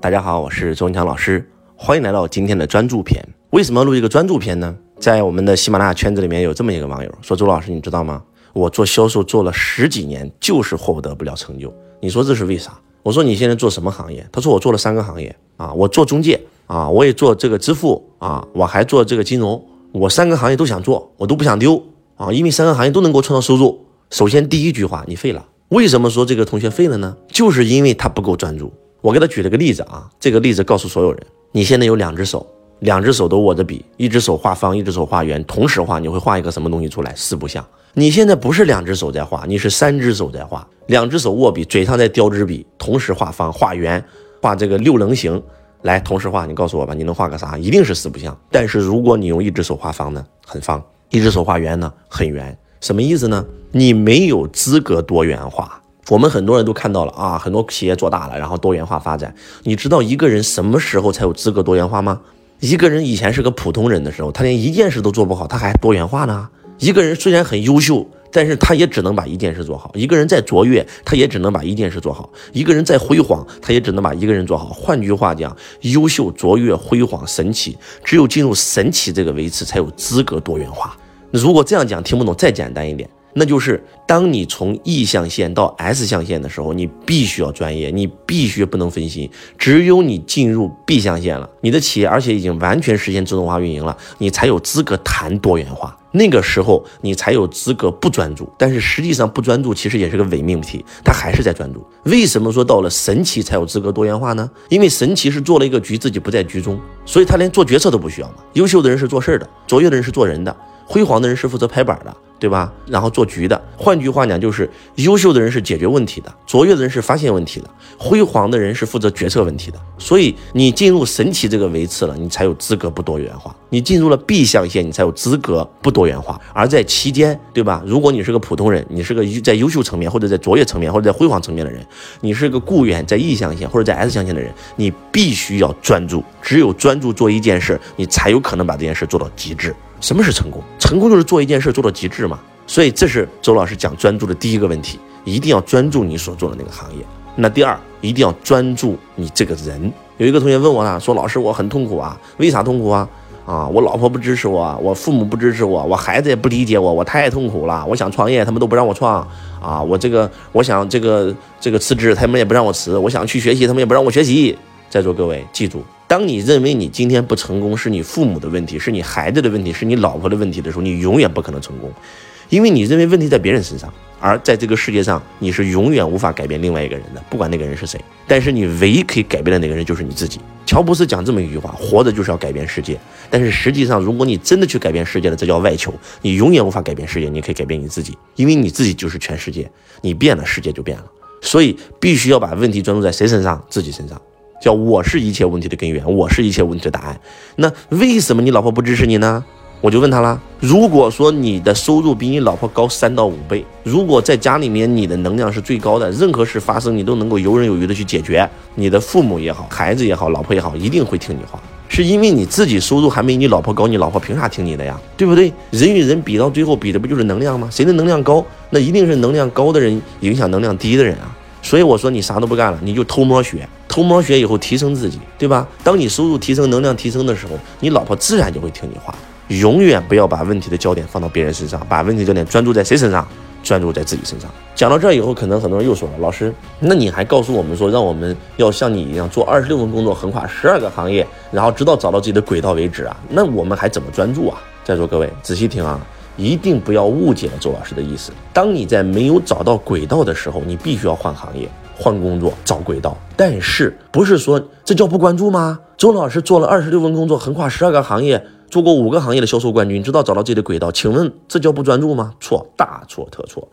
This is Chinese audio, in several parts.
大家好，我是周文强老师，欢迎来到今天的专注篇。为什么要录一个专注篇呢？在我们的喜马拉雅圈子里面有这么一个网友说：“周老师，你知道吗？我做销售做了十几年，就是获得不了成就。你说这是为啥？”我说：“你现在做什么行业？”他说：“我做了三个行业啊，我做中介啊，我也做这个支付啊，我还做这个金融，我三个行业都想做，我都不想丢啊，因为三个行业都能给我创造收入。首先第一句话，你废了。为什么说这个同学废了呢？就是因为他不够专注。”我给他举了个例子啊，这个例子告诉所有人：你现在有两只手，两只手都握着笔，一只手画方，一只手画圆，同时画，你会画一个什么东西出来？四不像。你现在不是两只手在画，你是三只手在画，两只手握笔，嘴上在叼支笔，同时画方、画圆、画这个六棱形，来同时画，你告诉我吧，你能画个啥？一定是四不像。但是如果你用一只手画方呢，很方；一只手画圆呢，很圆。什么意思呢？你没有资格多元化。我们很多人都看到了啊，很多企业做大了，然后多元化发展。你知道一个人什么时候才有资格多元化吗？一个人以前是个普通人的时候，他连一件事都做不好，他还多元化呢。一个人虽然很优秀，但是他也只能把一件事做好。一个人再卓越，他也只能把一件事做好。一个人再辉煌，他也只能把一个人做好。换句话讲，优秀、卓越、辉煌、神奇，只有进入神奇这个维次，才有资格多元化。如果这样讲听不懂，再简单一点。那就是当你从 E 象限到 S 象限的时候，你必须要专业，你必须不能分心。只有你进入 B 象限了，你的企业而且已经完全实现自动化运营了，你才有资格谈多元化。那个时候你才有资格不专注。但是实际上不专注其实也是个伪命题，他还是在专注。为什么说到了神奇才有资格多元化呢？因为神奇是做了一个局，自己不在局中，所以他连做决策都不需要嘛。优秀的人是做事儿的，卓越的人是做人的，辉煌的人是负责拍板的。对吧？然后做局的，换句话讲，就是优秀的人是解决问题的，卓越的人是发现问题的，辉煌的人是负责决策问题的。所以你进入神奇这个维次了，你才有资格不多元化；你进入了 B 象限，你才有资格不多元化。而在期间，对吧？如果你是个普通人，你是个在优秀层面或者在卓越层面或者在辉煌层面的人，你是个雇员，在 E 象限或者在 S 象限的人，你必须要专注。只有专注做一件事，你才有可能把这件事做到极致。什么是成功？成功就是做一件事做到极致嘛。所以这是周老师讲专注的第一个问题，一定要专注你所做的那个行业。那第二，一定要专注你这个人。有一个同学问我呢，说老师我很痛苦啊，为啥痛苦啊？啊，我老婆不支持我，我父母不支持我，我孩子也不理解我，我太痛苦了。我想创业，他们都不让我创啊。我这个我想这个这个辞职，他们也不让我辞。我想去学习，他们也不让我学习。在座各位，记住。当你认为你今天不成功是你父母的问题，是你孩子的问题，是你老婆的问题的时候，你永远不可能成功，因为你认为问题在别人身上，而在这个世界上，你是永远无法改变另外一个人的，不管那个人是谁。但是你唯一可以改变的那个人就是你自己。乔布斯讲这么一句话：活着就是要改变世界。但是实际上，如果你真的去改变世界了，这叫外求。你永远无法改变世界，你可以改变你自己，因为你自己就是全世界。你变了，世界就变了。所以必须要把问题专注在谁身上？自己身上。叫我是一切问题的根源，我是一切问题的答案。那为什么你老婆不支持你呢？我就问他了。如果说你的收入比你老婆高三到五倍，如果在家里面你的能量是最高的，任何事发生你都能够游刃有余的去解决，你的父母也好，孩子也好，老婆也好，一定会听你话。是因为你自己收入还没你老婆高，你老婆凭啥听你的呀？对不对？人与人比到最后比的不就是能量吗？谁的能量高，那一定是能量高的人影响能量低的人啊。所以我说你啥都不干了，你就偷摸学，偷摸学以后提升自己，对吧？当你收入提升、能量提升的时候，你老婆自然就会听你话。永远不要把问题的焦点放到别人身上，把问题焦点专注在谁身上？专注在自己身上。讲到这儿以后，可能很多人又说了，老师，那你还告诉我们说，让我们要像你一样做二十六份工作，横跨十二个行业，然后直到找到自己的轨道为止啊？那我们还怎么专注啊？在座各位仔细听啊！一定不要误解了周老师的意思。当你在没有找到轨道的时候，你必须要换行业、换工作、找轨道。但是不是说这叫不关注吗？周老师做了二十六份工作，横跨十二个行业，做过五个行业的销售冠军，知道找到自己的轨道。请问这叫不专注吗？错，大错特错。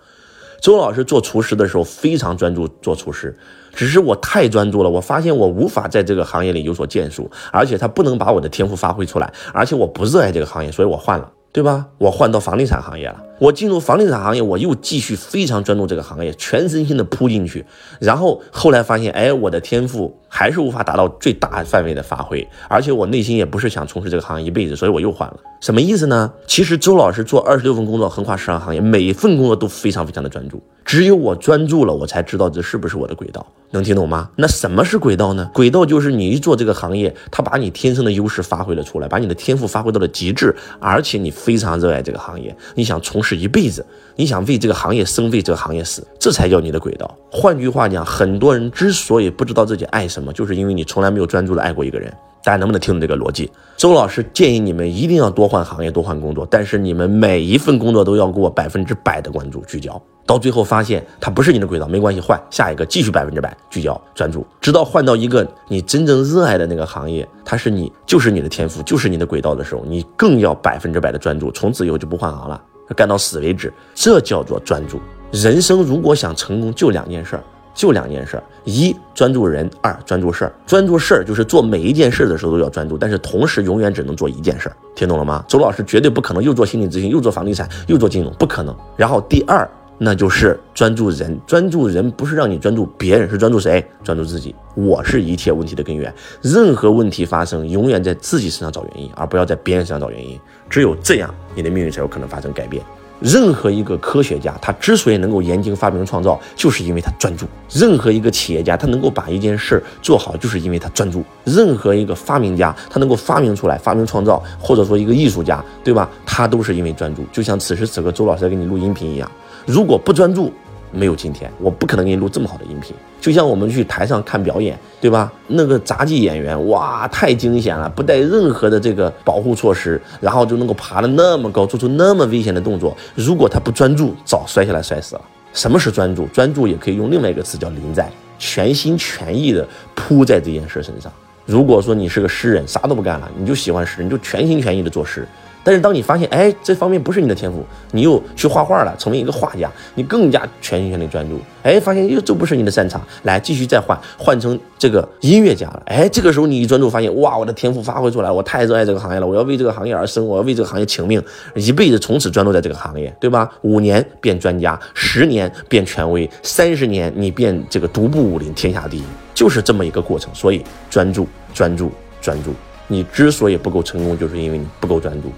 周老师做厨师的时候非常专注做厨师，只是我太专注了，我发现我无法在这个行业里有所建树，而且他不能把我的天赋发挥出来，而且我不热爱这个行业，所以我换了。对吧？我换到房地产行业了。我进入房地产行业，我又继续非常专注这个行业，全身心的扑进去。然后后来发现，哎，我的天赋。还是无法达到最大范围的发挥，而且我内心也不是想从事这个行业一辈子，所以我又换了。什么意思呢？其实周老师做二十六份工作，横跨十二行业，每一份工作都非常非常的专注。只有我专注了，我才知道这是不是我的轨道，能听懂吗？那什么是轨道呢？轨道就是你一做这个行业，它把你天生的优势发挥了出来，把你的天赋发挥到了极致，而且你非常热爱这个行业，你想从是一辈子，你想为这个行业生，为这个行业死，这才叫你的轨道。换句话讲，很多人之所以不知道自己爱什么，就是因为你从来没有专注的爱过一个人。大家能不能听懂这个逻辑？周老师建议你们一定要多换行业，多换工作，但是你们每一份工作都要给我百分之百的关注聚焦。到最后发现它不是你的轨道，没关系，换下一个，继续百分之百聚焦专注，直到换到一个你真正热爱的那个行业，它是你就是你的天赋，就是你的轨道的时候，你更要百分之百的专注，从此以后就不换行了，干到死为止。这叫做专注。人生如果想成功，就两件事儿。就两件事儿，一专注人，二专注事儿。专注事儿就是做每一件事的时候都要专注，但是同时永远只能做一件事儿，听懂了吗？周老师绝对不可能又做心理咨询，又做房地产，又做金融，不可能。然后第二，那就是专注人，专注人不是让你专注别人，是专注谁？专注自己。我是一切问题的根源，任何问题发生，永远在自己身上找原因，而不要在别人身上找原因。只有这样，你的命运才有可能发生改变。任何一个科学家，他之所以能够研究、发明、创造，就是因为他专注；任何一个企业家，他能够把一件事做好，就是因为他专注；任何一个发明家，他能够发明出来、发明创造，或者说一个艺术家，对吧？他都是因为专注。就像此时此刻周老师在给你录音频一样，如果不专注，没有今天，我不可能给你录这么好的音频。就像我们去台上看表演，对吧？那个杂技演员，哇，太惊险了，不带任何的这个保护措施，然后就能够爬得那么高，做出那么危险的动作。如果他不专注，早摔下来摔死了。什么是专注？专注也可以用另外一个词叫临在，全心全意的扑在这件事身上。如果说你是个诗人，啥都不干了，你就喜欢诗，你就全心全意的做诗。但是当你发现，哎，这方面不是你的天赋，你又去画画了，成为一个画家，你更加全心全意专注。哎，发现又这不是你的擅长，来继续再换，换成这个音乐家了。哎，这个时候你一专注，发现哇，我的天赋发挥出来，我太热爱这个行业了，我要为这个行业而生，我要为这个行业请命，一辈子从此专注在这个行业，对吧？五年变专家，十年变权威，三十年你变这个独步武林，天下第一，就是这么一个过程。所以专注，专注，专注。你之所以不够成功，就是因为你不够专注。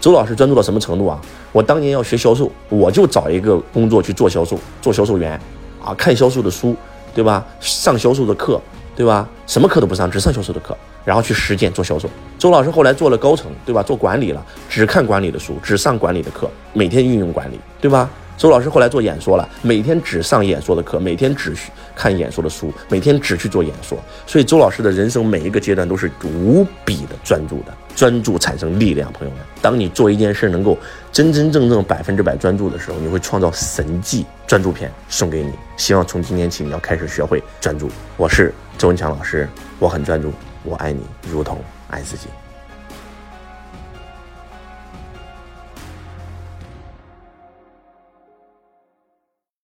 周老师专注到什么程度啊？我当年要学销售，我就找一个工作去做销售，做销售员，啊，看销售的书，对吧？上销售的课，对吧？什么课都不上，只上销售的课，然后去实践做销售。周老师后来做了高层，对吧？做管理了，只看管理的书，只上管理的课，每天运用管理，对吧？周老师后来做演说了，每天只上演说的课，每天只看演说的书，每天只去做演说。所以周老师的人生每一个阶段都是无比的专注的，专注产生力量。朋友们，当你做一件事能够真真正正百分之百专注的时候，你会创造神迹。专注片送给你，希望从今天起你要开始学会专注。我是周文强老师，我很专注，我爱你如同爱自己。